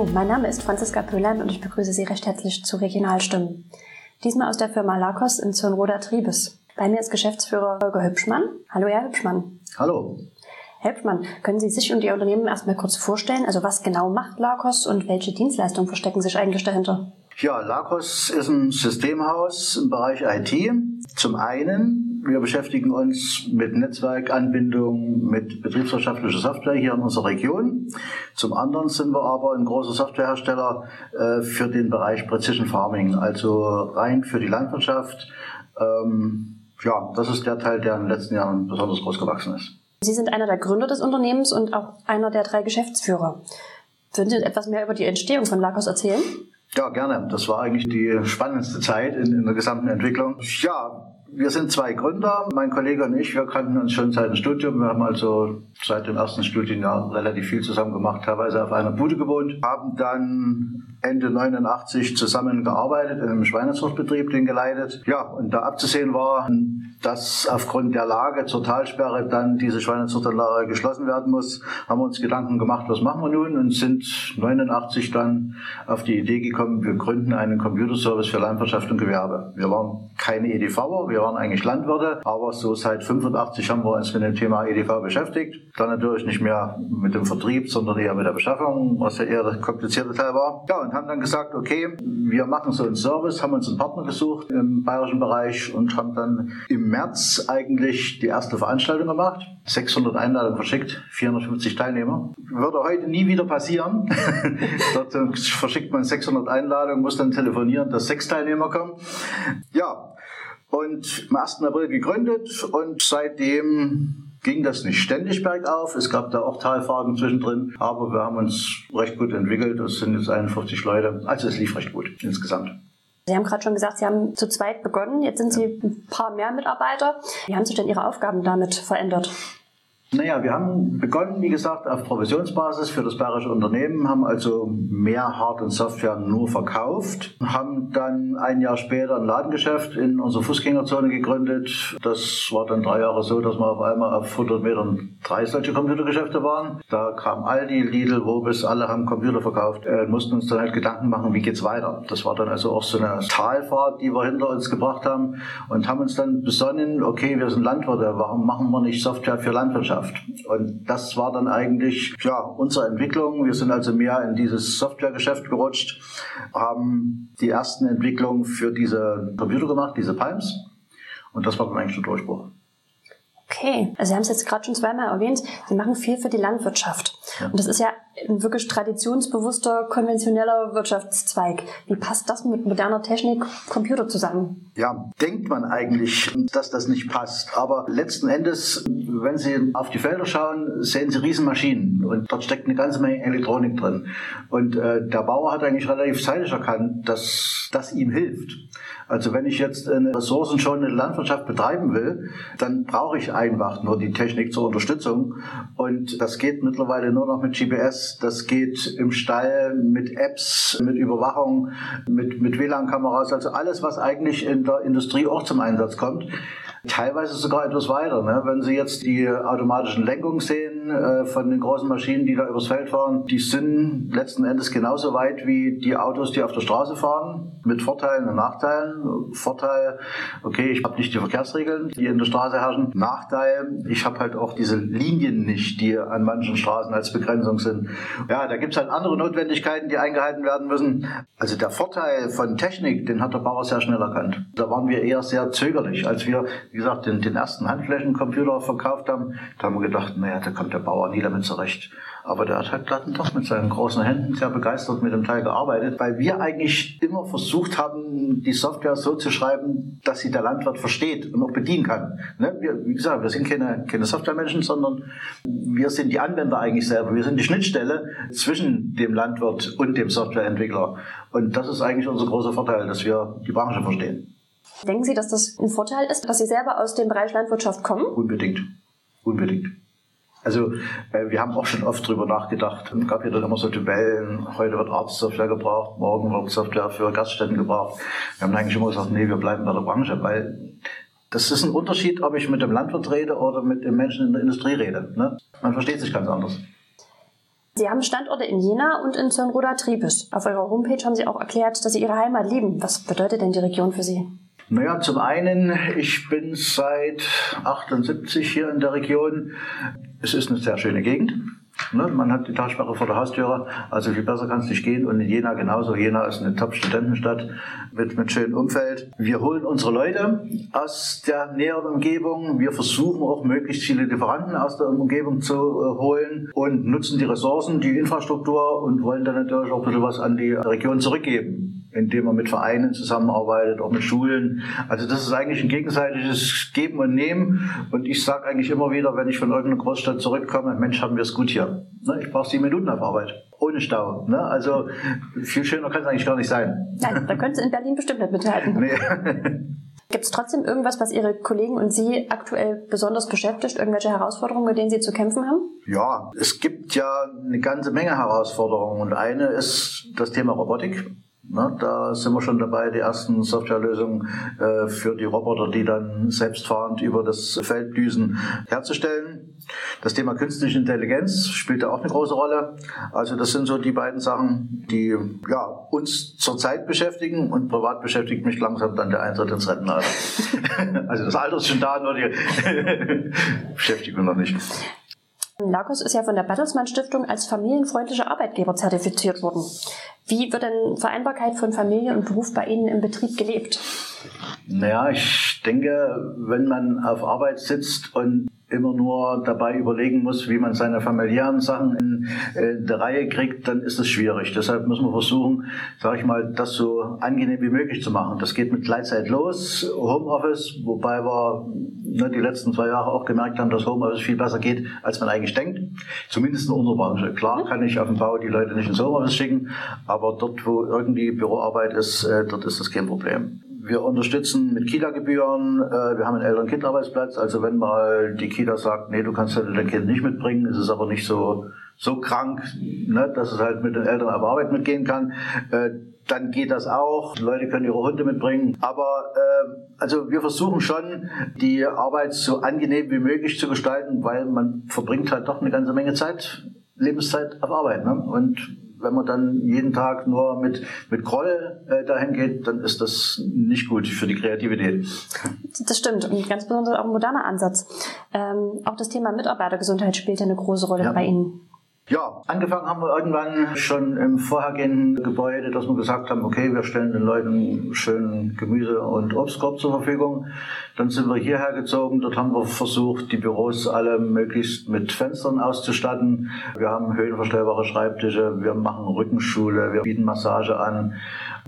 Hallo, mein Name ist Franziska Pöhlern und ich begrüße Sie recht herzlich zu Regionalstimmen. Diesmal aus der Firma Lakos in Zürnroda Triebes. Bei mir ist Geschäftsführer Holger Hübschmann. Hallo, Herr Hübschmann. Hallo. Herr Hübschmann, können Sie sich und Ihr Unternehmen erstmal kurz vorstellen? Also was genau macht Lakos und welche Dienstleistungen verstecken sich eigentlich dahinter? Ja, Lakos ist ein Systemhaus im Bereich IT. Zum einen wir beschäftigen uns mit Netzwerkanbindung, mit betriebswirtschaftlicher Software hier in unserer Region. Zum anderen sind wir aber ein großer Softwarehersteller äh, für den Bereich Precision Farming, also rein für die Landwirtschaft. Ähm, ja, das ist der Teil, der in den letzten Jahren besonders groß gewachsen ist. Sie sind einer der Gründer des Unternehmens und auch einer der drei Geschäftsführer. Würden Sie etwas mehr über die Entstehung von Lakos erzählen? Ja, gerne. Das war eigentlich die spannendste Zeit in, in der gesamten Entwicklung. Ja, wir sind zwei Gründer, mein Kollege und ich, wir kannten uns schon seit dem Studium. Wir haben also seit dem ersten Studienjahr relativ viel zusammen gemacht, teilweise auf einer Bude gewohnt, haben dann Ende 89 zusammengearbeitet einem Schweinezuchtbetrieb, den geleitet. Ja, und da abzusehen war, dass aufgrund der Lage zur Talsperre dann diese Schweinezuchtanlage geschlossen werden muss, haben wir uns Gedanken gemacht, was machen wir nun und sind 89 dann auf die Idee gekommen, wir gründen einen Computerservice für Landwirtschaft und Gewerbe. Wir waren keine EDVer, wir waren eigentlich Landwirte, aber so seit 85 haben wir uns mit dem Thema EDV beschäftigt. Dann natürlich nicht mehr mit dem Vertrieb, sondern eher mit der Beschaffung, was ja eher der komplizierte Teil war. Ja, und haben dann gesagt, okay, wir machen so einen Service, haben uns einen Partner gesucht im bayerischen Bereich und haben dann im März eigentlich die erste Veranstaltung gemacht. 600 Einladungen verschickt, 450 Teilnehmer. Würde heute nie wieder passieren. Dort verschickt man 600 Einladungen, muss dann telefonieren, dass sechs Teilnehmer kommen. Ja, und am 1. April gegründet und seitdem ging das nicht ständig bergauf. Es gab da auch Talfahrten zwischendrin, aber wir haben uns recht gut entwickelt. Es sind jetzt 41 Leute. Also es lief recht gut insgesamt. Sie haben gerade schon gesagt, Sie haben zu zweit begonnen. Jetzt sind Sie ein paar mehr Mitarbeiter. Wie haben sich denn Ihre Aufgaben damit verändert? Naja, wir haben begonnen, wie gesagt, auf Provisionsbasis für das bayerische Unternehmen, haben also mehr Hard- und Software nur verkauft, haben dann ein Jahr später ein Ladengeschäft in unserer Fußgängerzone gegründet. Das war dann drei Jahre so, dass wir auf einmal auf 100 Metern drei solche Computergeschäfte waren. Da kam Aldi, Lidl, Wobis, alle haben Computer verkauft, äh, mussten uns dann halt Gedanken machen, wie geht's weiter. Das war dann also auch so eine Talfahrt, die wir hinter uns gebracht haben und haben uns dann besonnen, okay, wir sind Landwirte, warum machen wir nicht Software für Landwirtschaft? Wirtschaft. Und das war dann eigentlich ja, unsere Entwicklung. Wir sind also mehr in dieses Softwaregeschäft gerutscht, haben die ersten Entwicklungen für diese Computer gemacht, diese Palms. Und das war dann eigentlich der Durchbruch. Okay, also Sie haben es jetzt gerade schon zweimal erwähnt, Sie machen viel für die Landwirtschaft. Und das ist ja ein wirklich traditionsbewusster, konventioneller Wirtschaftszweig. Wie passt das mit moderner Technik, Computer zusammen? Ja, denkt man eigentlich, dass das nicht passt. Aber letzten Endes, wenn Sie auf die Felder schauen, sehen Sie Riesenmaschinen. Und dort steckt eine ganze Menge Elektronik drin. Und äh, der Bauer hat eigentlich relativ zeitig erkannt, dass das ihm hilft. Also wenn ich jetzt eine ressourcenschonende Landwirtschaft betreiben will, dann brauche ich einfach nur die Technik zur Unterstützung. Und das geht mittlerweile nur noch mit GPS, das geht im Stall mit Apps, mit Überwachung, mit, mit WLAN-Kameras, also alles, was eigentlich in der Industrie auch zum Einsatz kommt. Teilweise sogar etwas weiter. Ne? Wenn Sie jetzt die automatischen Lenkungen sehen äh, von den großen Maschinen, die da übers Feld fahren, die sind letzten Endes genauso weit wie die Autos, die auf der Straße fahren, mit Vorteilen und Nachteilen. Vorteil, okay, ich habe nicht die Verkehrsregeln, die in der Straße herrschen. Nachteil, ich habe halt auch diese Linien nicht, die an manchen Straßen als Begrenzung sind. Ja, da gibt's halt andere Notwendigkeiten, die eingehalten werden müssen. Also der Vorteil von Technik, den hat der Bauer sehr schnell erkannt. Da waren wir eher sehr zögerlich, als wir wie gesagt, den, den ersten Handflächencomputer verkauft haben, da haben wir gedacht, naja, da kommt der Bauer nie damit zurecht. Aber der hat halt dann doch mit seinen großen Händen sehr begeistert mit dem Teil gearbeitet, weil wir eigentlich immer versucht haben, die Software so zu schreiben, dass sie der Landwirt versteht und auch bedienen kann. Ne? Wir, wie gesagt, wir sind keine, keine Softwaremenschen, sondern wir sind die Anwender eigentlich selber. Wir sind die Schnittstelle zwischen dem Landwirt und dem Softwareentwickler. Und das ist eigentlich unser großer Vorteil, dass wir die Branche verstehen. Denken Sie, dass das ein Vorteil ist, dass Sie selber aus dem Bereich Landwirtschaft kommen? Unbedingt. Unbedingt. Also äh, wir haben auch schon oft drüber nachgedacht. Es gab ja dann immer so Tabellen, heute wird Arztsoftware gebraucht, morgen wird Software für Gaststätten gebraucht. Wir haben eigentlich immer gesagt, nee, wir bleiben bei der Branche, weil das ist ein Unterschied, ob ich mit dem Landwirt rede oder mit dem Menschen in der Industrie rede. Ne? Man versteht sich ganz anders. Sie haben Standorte in Jena und in Zörnroda Triebes. Auf Ihrer Homepage haben Sie auch erklärt, dass Sie Ihre Heimat lieben. Was bedeutet denn die Region für Sie? Naja, zum einen, ich bin seit 78 hier in der Region. Es ist eine sehr schöne Gegend. Ne? Man hat die Talsperre vor der Haustüre, also viel besser kann es nicht gehen. Und in Jena genauso. Jena ist eine Top-Studentenstadt mit, mit schönem Umfeld. Wir holen unsere Leute aus der näheren Umgebung. Wir versuchen auch möglichst viele Lieferanten aus der Umgebung zu äh, holen und nutzen die Ressourcen, die Infrastruktur und wollen dann natürlich auch ein bisschen was an die Region zurückgeben indem man mit Vereinen zusammenarbeitet, auch mit Schulen. Also das ist eigentlich ein gegenseitiges Geben und Nehmen. Und ich sage eigentlich immer wieder, wenn ich von irgendeiner Großstadt zurückkomme, Mensch, haben wir es gut hier. Ne, ich brauche sieben Minuten auf Arbeit. Ohne Stau. Ne? Also viel schöner kann es eigentlich gar nicht sein. Nein, da können Sie in Berlin bestimmt nicht mithalten. Nee. Gibt es trotzdem irgendwas, was Ihre Kollegen und Sie aktuell besonders beschäftigt? Irgendwelche Herausforderungen, mit denen Sie zu kämpfen haben? Ja, es gibt ja eine ganze Menge Herausforderungen. Und eine ist das Thema Robotik. Na, da sind wir schon dabei, die ersten Softwarelösungen äh, für die Roboter, die dann selbstfahrend über das Feld düsen, herzustellen. Das Thema künstliche Intelligenz spielt da auch eine große Rolle. Also das sind so die beiden Sachen, die ja, uns zurzeit beschäftigen und privat beschäftigt mich langsam dann der Eintritt ins Rentenalter. also das Alter ist schon da, nur die Beschäftigung noch nicht. Lagos ist ja von der Bertelsmann Stiftung als familienfreundlicher Arbeitgeber zertifiziert worden. Wie wird denn Vereinbarkeit von Familie und Beruf bei Ihnen im Betrieb gelebt? Naja, ich denke, wenn man auf Arbeit sitzt und immer nur dabei überlegen muss, wie man seine familiären Sachen in äh, der Reihe kriegt, dann ist es schwierig. Deshalb müssen wir versuchen, sage ich mal, das so angenehm wie möglich zu machen. Das geht mit Gleitzeit los, Homeoffice, wobei wir ne, die letzten zwei Jahre auch gemerkt haben, dass Homeoffice viel besser geht, als man eigentlich denkt. Zumindest in unserer Branche. Klar kann ich auf dem Bau die Leute nicht ins Homeoffice schicken, aber dort, wo irgendwie Büroarbeit ist, äh, dort ist das kein Problem. Wir unterstützen mit Kita-Gebühren. Äh, wir haben einen Eltern-Kind-Arbeitsplatz. Also wenn mal die Kita sagt, nee, du kannst heute dein Kind nicht mitbringen, ist es aber nicht so, so krank, ne, dass es halt mit den Eltern auf Arbeit mitgehen kann, äh, dann geht das auch. Die Leute können ihre Hunde mitbringen. Aber äh, also wir versuchen schon, die Arbeit so angenehm wie möglich zu gestalten, weil man verbringt halt doch eine ganze Menge Zeit, Lebenszeit auf Arbeit. Ne? Und wenn man dann jeden Tag nur mit, mit Groll äh, dahin geht, dann ist das nicht gut für die Kreativität. Das stimmt und ganz besonders auch ein moderner Ansatz. Ähm, auch das Thema Mitarbeitergesundheit spielt eine große Rolle ja. bei Ihnen. Ja, angefangen haben wir irgendwann schon im vorhergehenden Gebäude, dass wir gesagt haben, okay, wir stellen den Leuten schön Gemüse und Obstkorb zur Verfügung. Dann sind wir hierher gezogen. Dort haben wir versucht, die Büros alle möglichst mit Fenstern auszustatten. Wir haben höhenverstellbare Schreibtische, wir machen Rückenschule, wir bieten Massage an.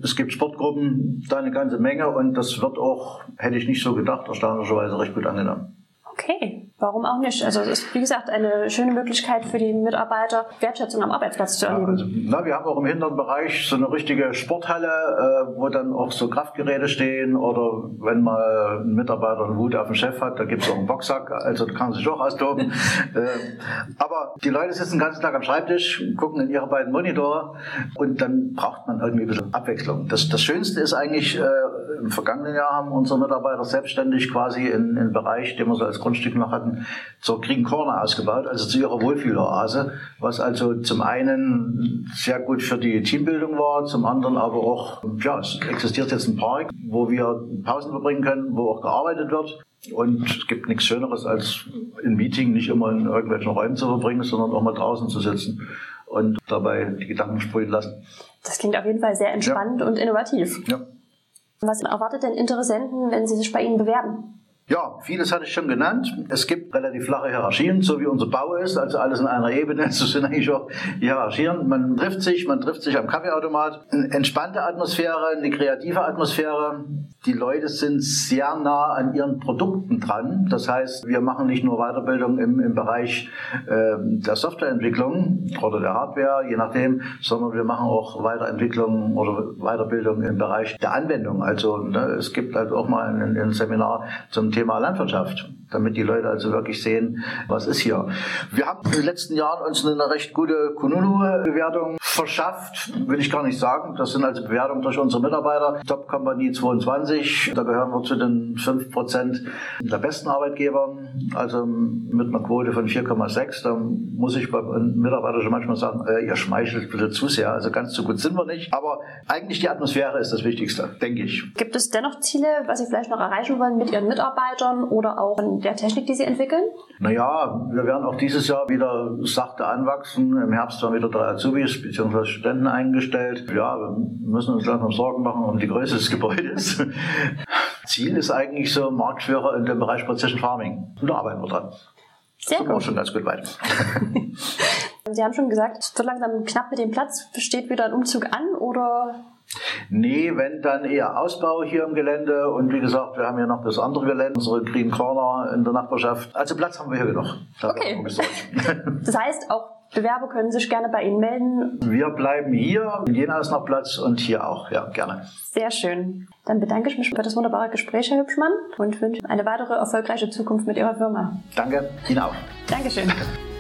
Es gibt Sportgruppen, da eine ganze Menge und das wird auch, hätte ich nicht so gedacht, erstaunlicherweise recht gut angenommen. Okay, warum auch nicht? Also es ist, wie gesagt, eine schöne Möglichkeit für die Mitarbeiter, Wertschätzung am Arbeitsplatz zu erleben. Ja, also, na, wir haben auch im hinteren Bereich so eine richtige Sporthalle, äh, wo dann auch so Kraftgeräte stehen oder wenn mal ein Mitarbeiter einen Wut auf den Chef hat, da gibt es auch einen Boxsack, also da kann man sich auch austoben. äh, aber die Leute sitzen den ganzen Tag am Schreibtisch, gucken in ihre beiden Monitore und dann braucht man irgendwie ein bisschen Abwechslung. Das, das Schönste ist eigentlich, äh, im vergangenen Jahr haben unsere Mitarbeiter selbstständig quasi in, in Bereich, den wir so als Grundstück noch hatten, zur Green Corner ausgebaut, also zu ihrer Wohlfühloase, was also zum einen sehr gut für die Teambildung war, zum anderen aber auch, ja, es existiert jetzt ein Park, wo wir Pausen verbringen können, wo auch gearbeitet wird. Und es gibt nichts Schöneres, als ein Meeting nicht immer in irgendwelchen Räumen zu verbringen, sondern auch mal draußen zu sitzen und dabei die Gedanken sprühen lassen. Das klingt auf jeden Fall sehr entspannt ja. und innovativ. Ja. Was erwartet denn Interessenten, wenn sie sich bei Ihnen bewerben? Ja, vieles hatte ich schon genannt. Es gibt relativ flache Hierarchien, so wie unser Bau ist, also alles in einer Ebene. So sind eigentlich auch Hierarchien. Man trifft sich, man trifft sich am Kaffeeautomat. Eine entspannte Atmosphäre, eine kreative Atmosphäre. Die Leute sind sehr nah an ihren Produkten dran. Das heißt, wir machen nicht nur Weiterbildung im, im Bereich äh, der Softwareentwicklung oder der Hardware, je nachdem, sondern wir machen auch Weiterentwicklung oder Weiterbildung im Bereich der Anwendung. Also ne, es gibt halt auch mal ein, ein Seminar zum Thema Landwirtschaft. Damit die Leute also wirklich sehen, was ist hier. Wir haben in den letzten Jahren uns eine recht gute Kununu-Bewertung verschafft, will ich gar nicht sagen. Das sind also Bewertungen durch unsere Mitarbeiter. Top Company 22, da gehören wir zu den 5% der besten Arbeitgeber, also mit einer Quote von 4,6. Da muss ich beim Mitarbeiter schon manchmal sagen, äh, ihr schmeichelt bitte zu sehr, also ganz so gut sind wir nicht. Aber eigentlich die Atmosphäre ist das Wichtigste, denke ich. Gibt es dennoch Ziele, was Sie vielleicht noch erreichen wollen mit Ihren Mitarbeitern oder auch der Technik, die Sie entwickeln? Naja, wir werden auch dieses Jahr wieder sachte anwachsen. Im Herbst werden wieder drei Azubis bzw. Studenten eingestellt. Ja, wir müssen uns langsam Sorgen machen um die Größe des Gebäudes. Ziel ist eigentlich so Marktführer in dem Bereich Precision Farming. Und da arbeiten wir dran. Sehr sind gut. wir schon ganz gut weit. Sie haben schon gesagt, es wird langsam knapp mit dem Platz. Steht wieder ein Umzug an oder Nee, wenn dann eher Ausbau hier im Gelände und wie gesagt, wir haben ja noch das andere Gelände, unsere Green Corner in der Nachbarschaft. Also Platz haben wir hier genug. Da Okay. Das heißt, auch Bewerber können sich gerne bei Ihnen melden. Wir bleiben hier, in Jena ist noch Platz und hier auch, ja, gerne. Sehr schön. Dann bedanke ich mich für das wunderbare Gespräch, Herr Hübschmann, und wünsche eine weitere erfolgreiche Zukunft mit Ihrer Firma. Danke, Ihnen auch. Dankeschön.